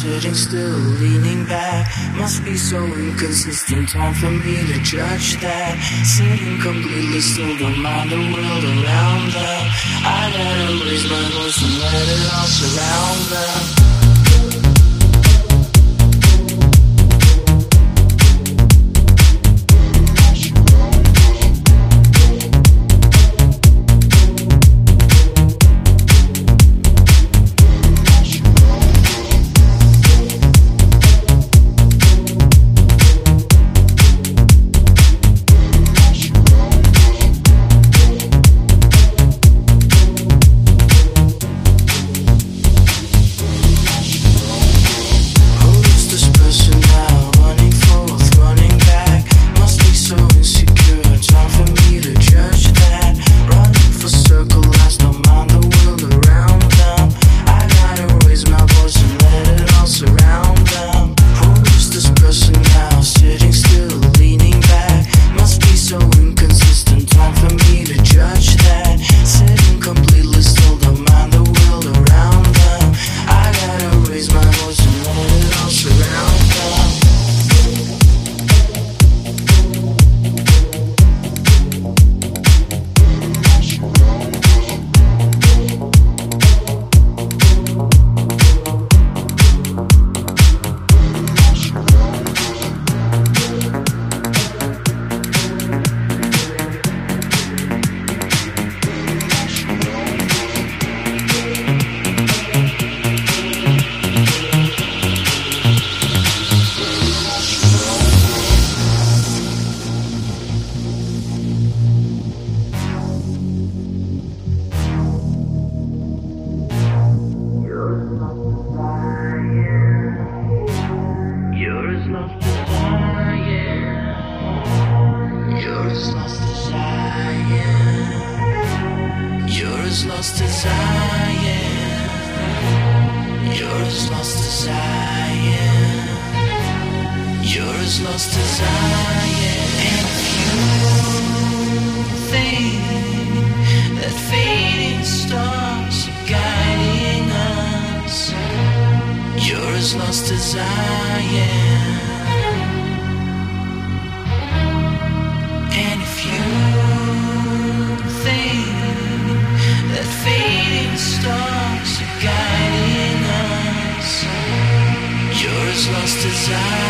sitting still, leaning back. Must be so inconsistent. Time for me to judge that. Sitting completely still, don't mind the world around them. I gotta raise my voice and let it all surround them. Thank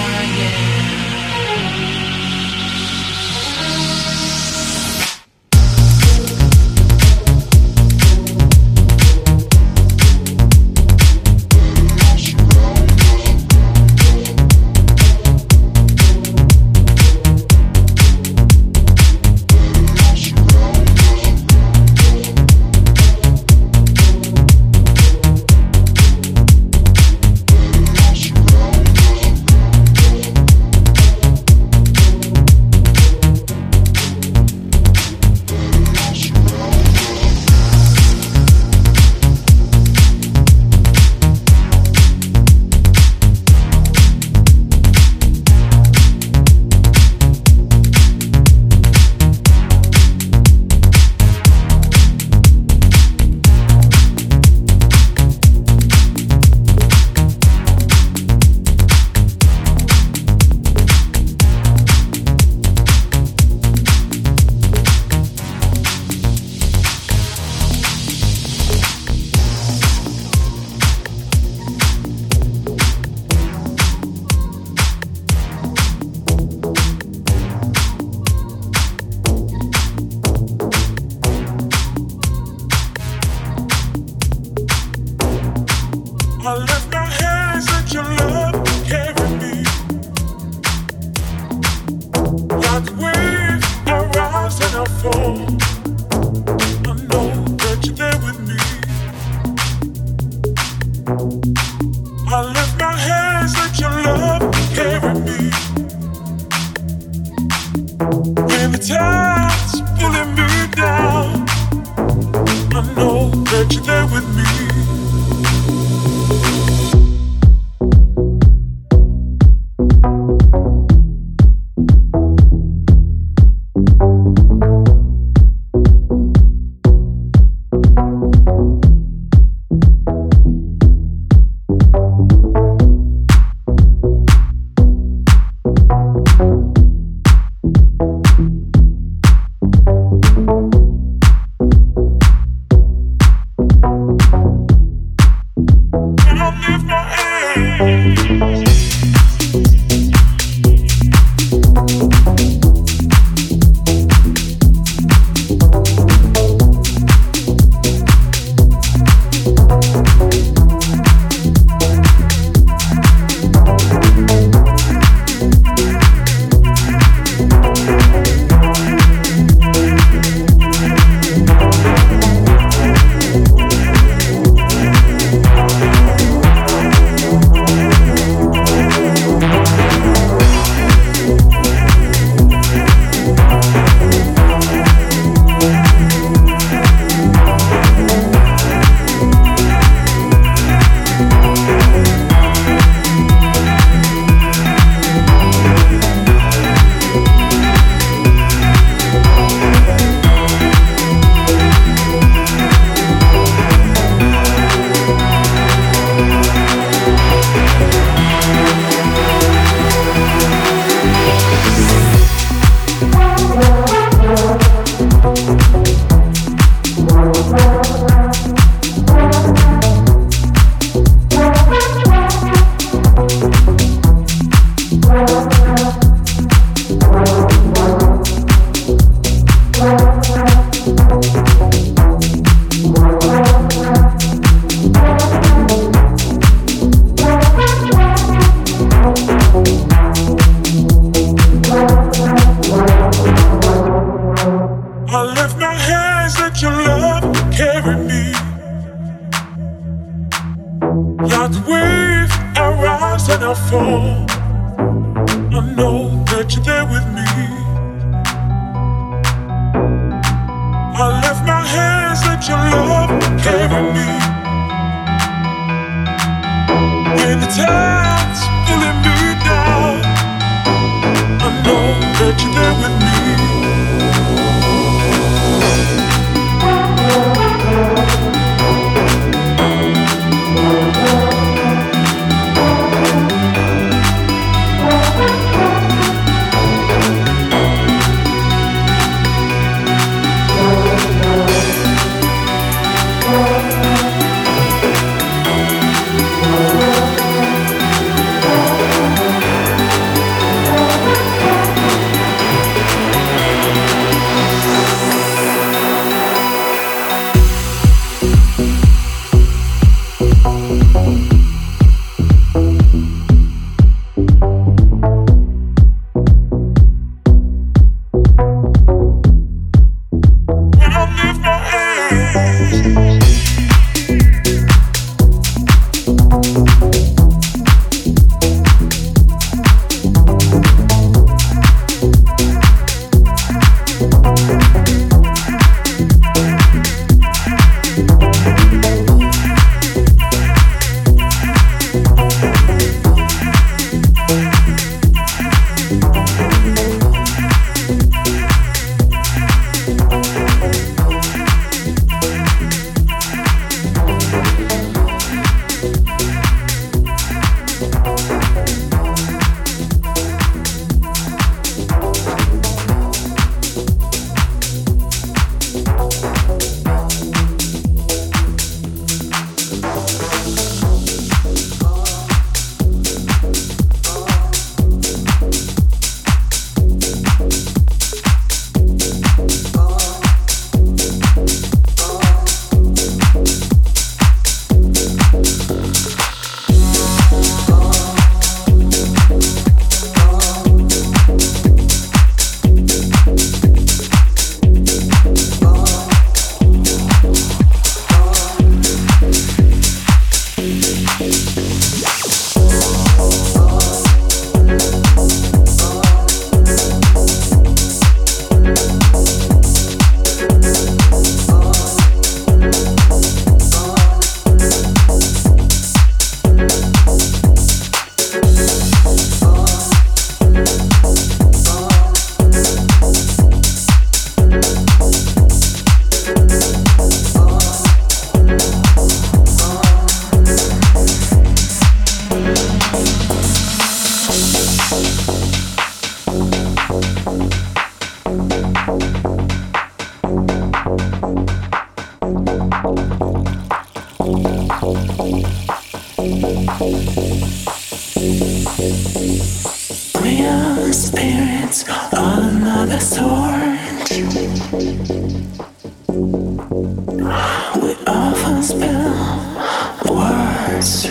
words,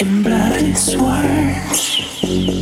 in bloody swords.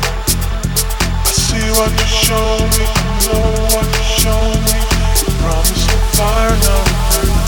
see what you show me, know what you show me. Promise the fire now.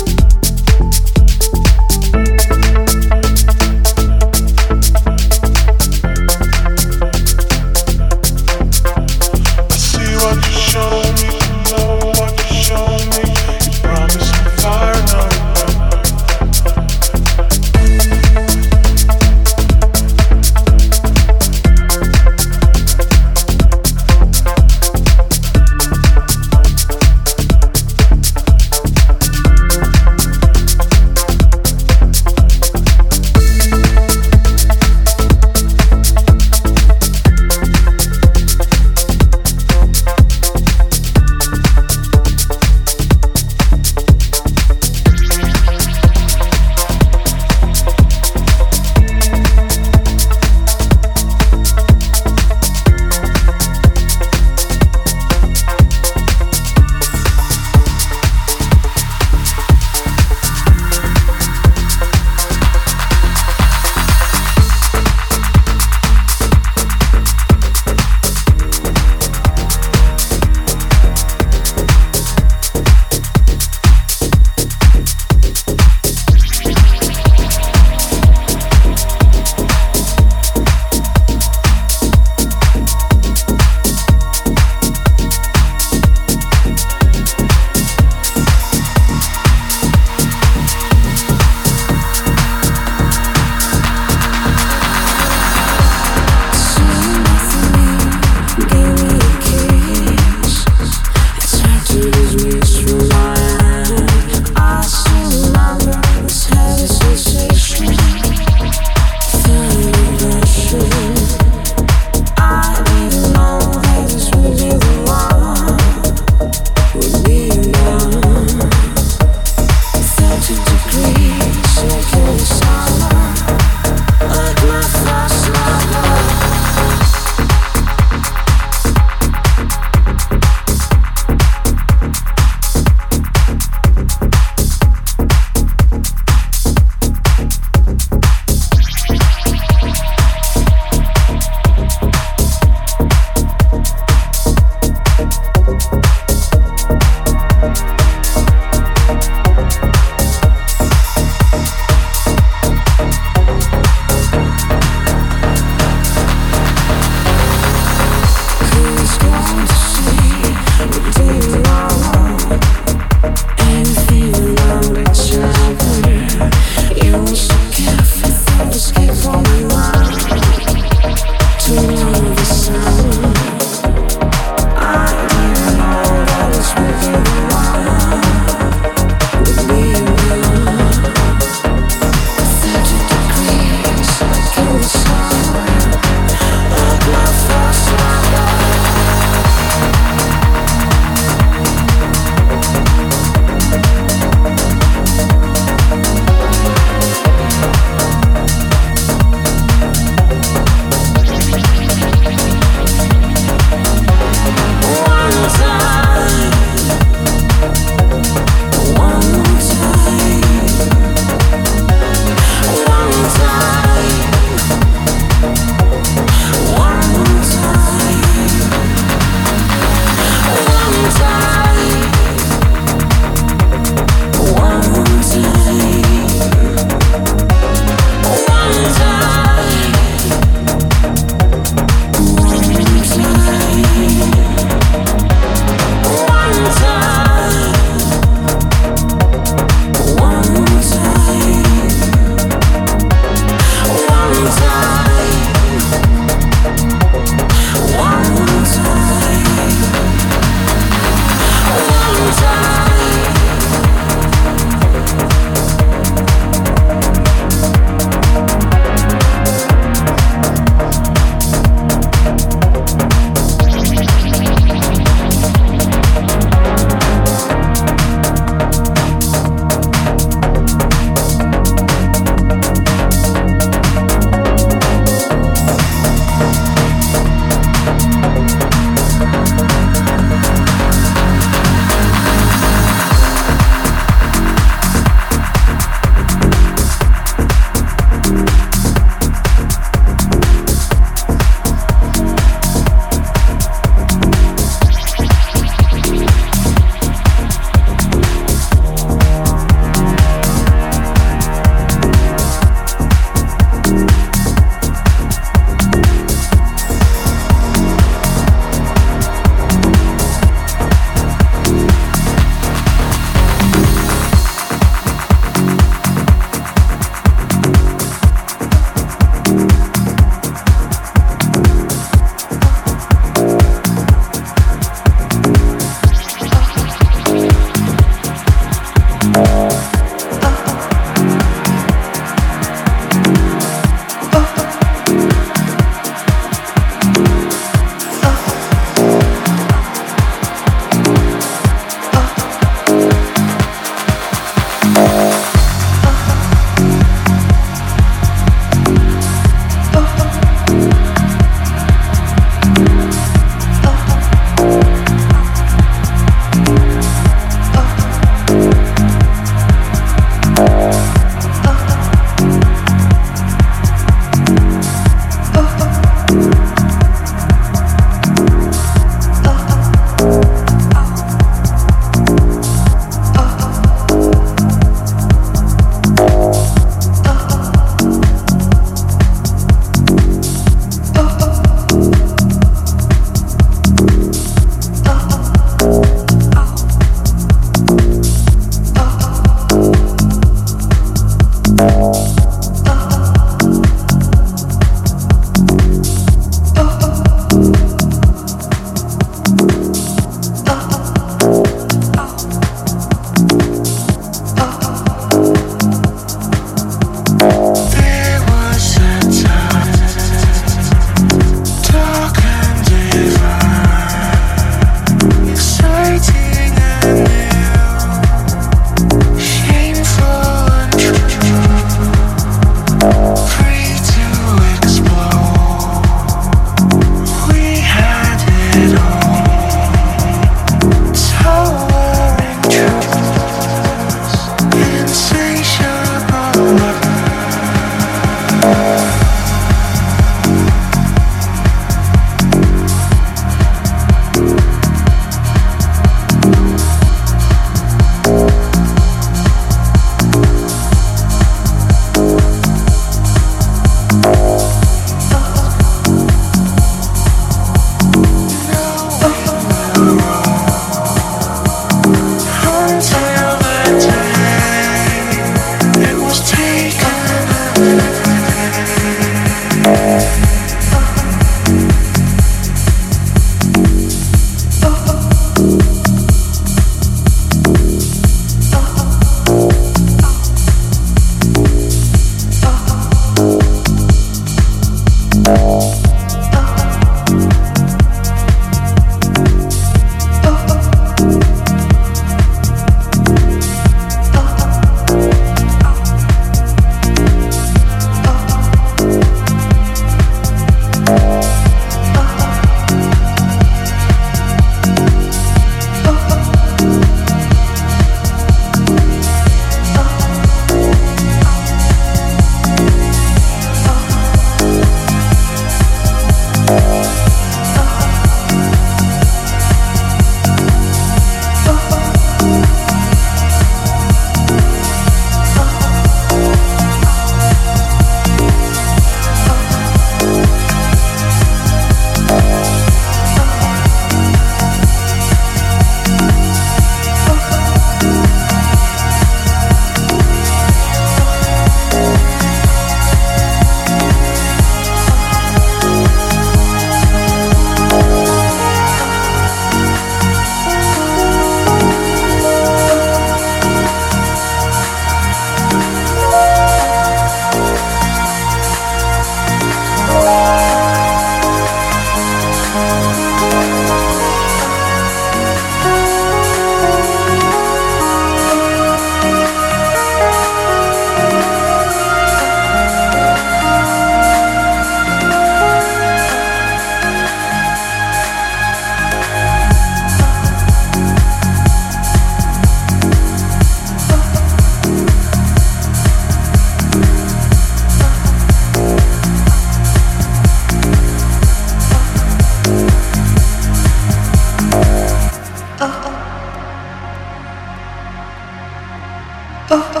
But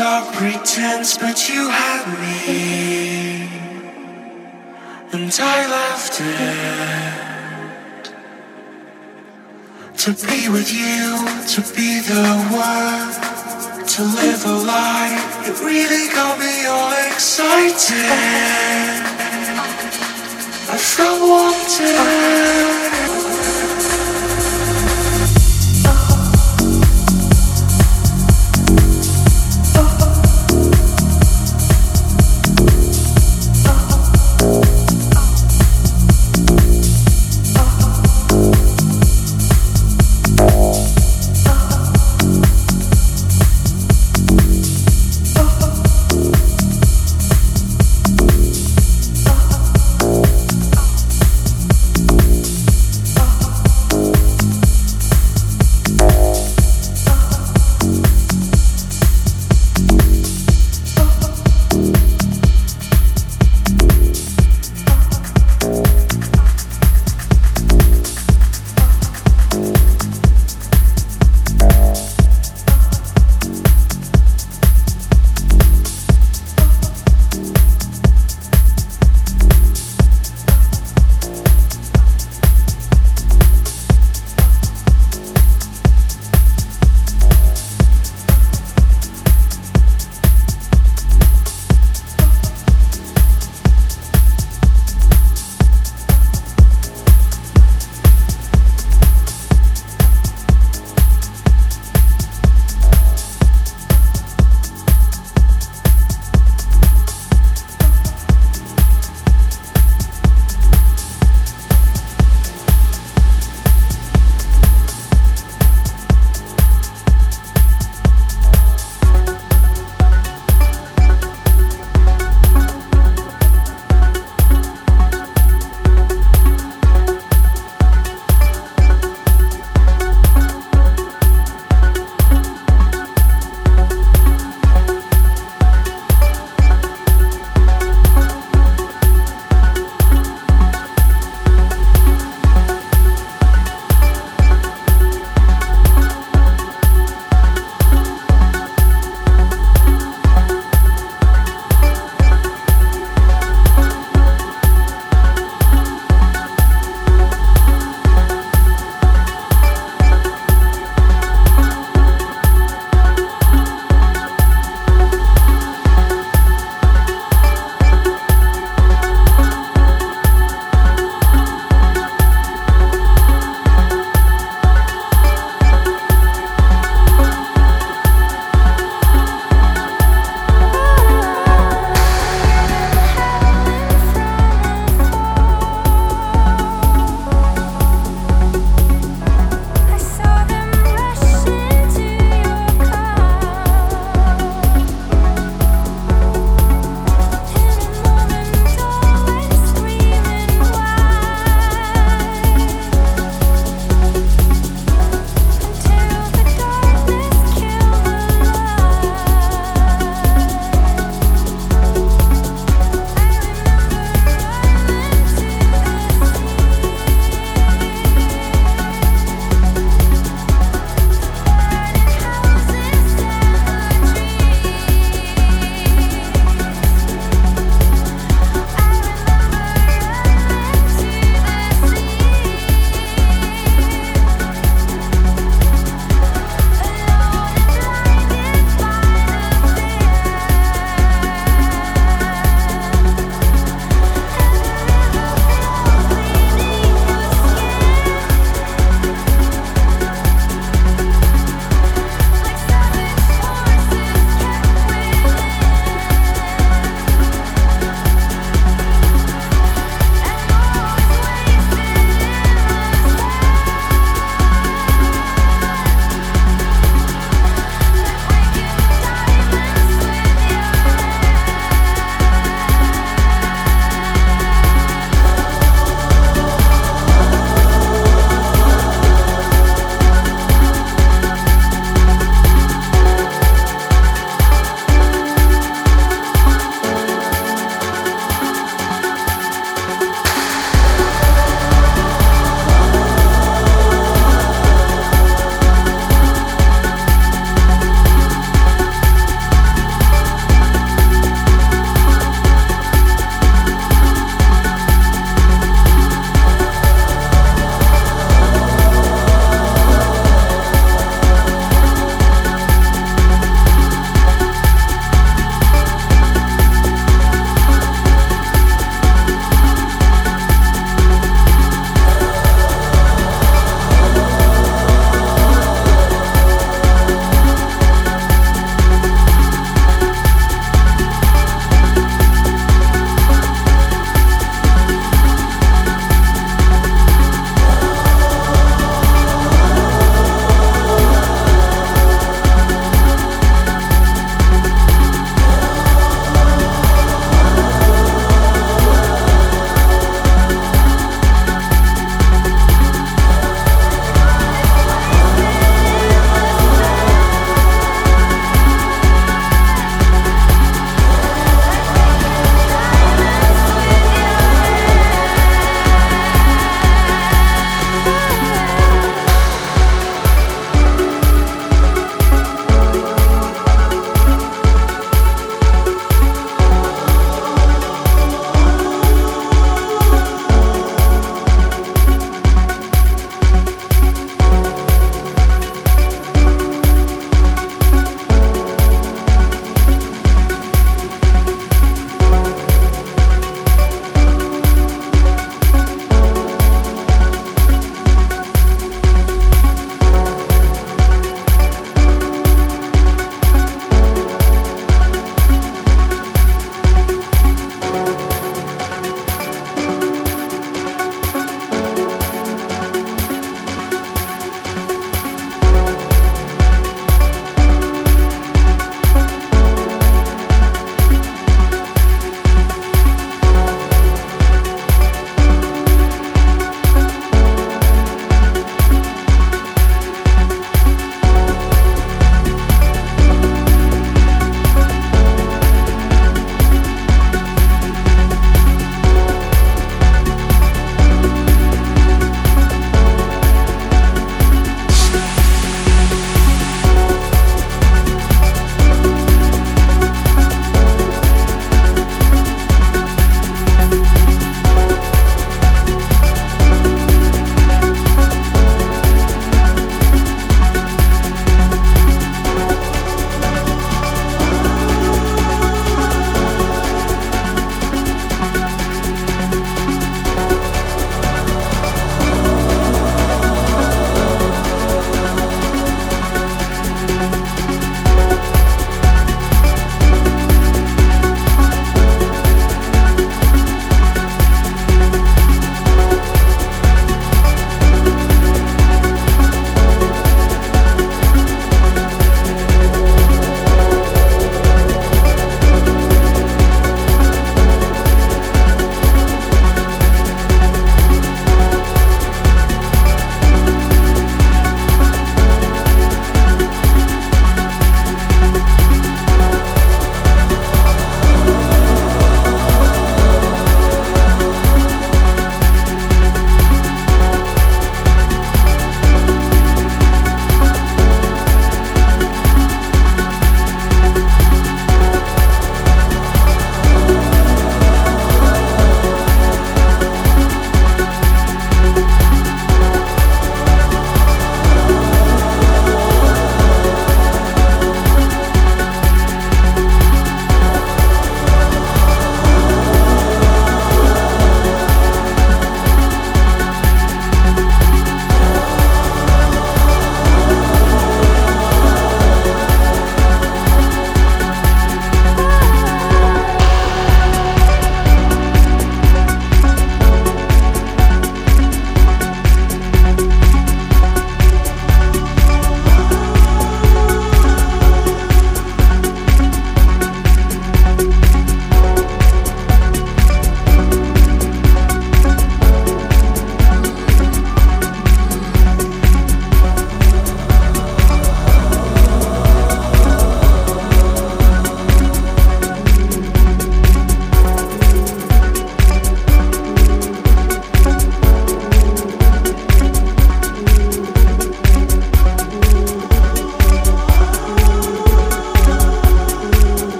just a dark pretense, but you had me. And I left it. To be with you, to be the one, to live a life. It really got me all excited. I felt wanted.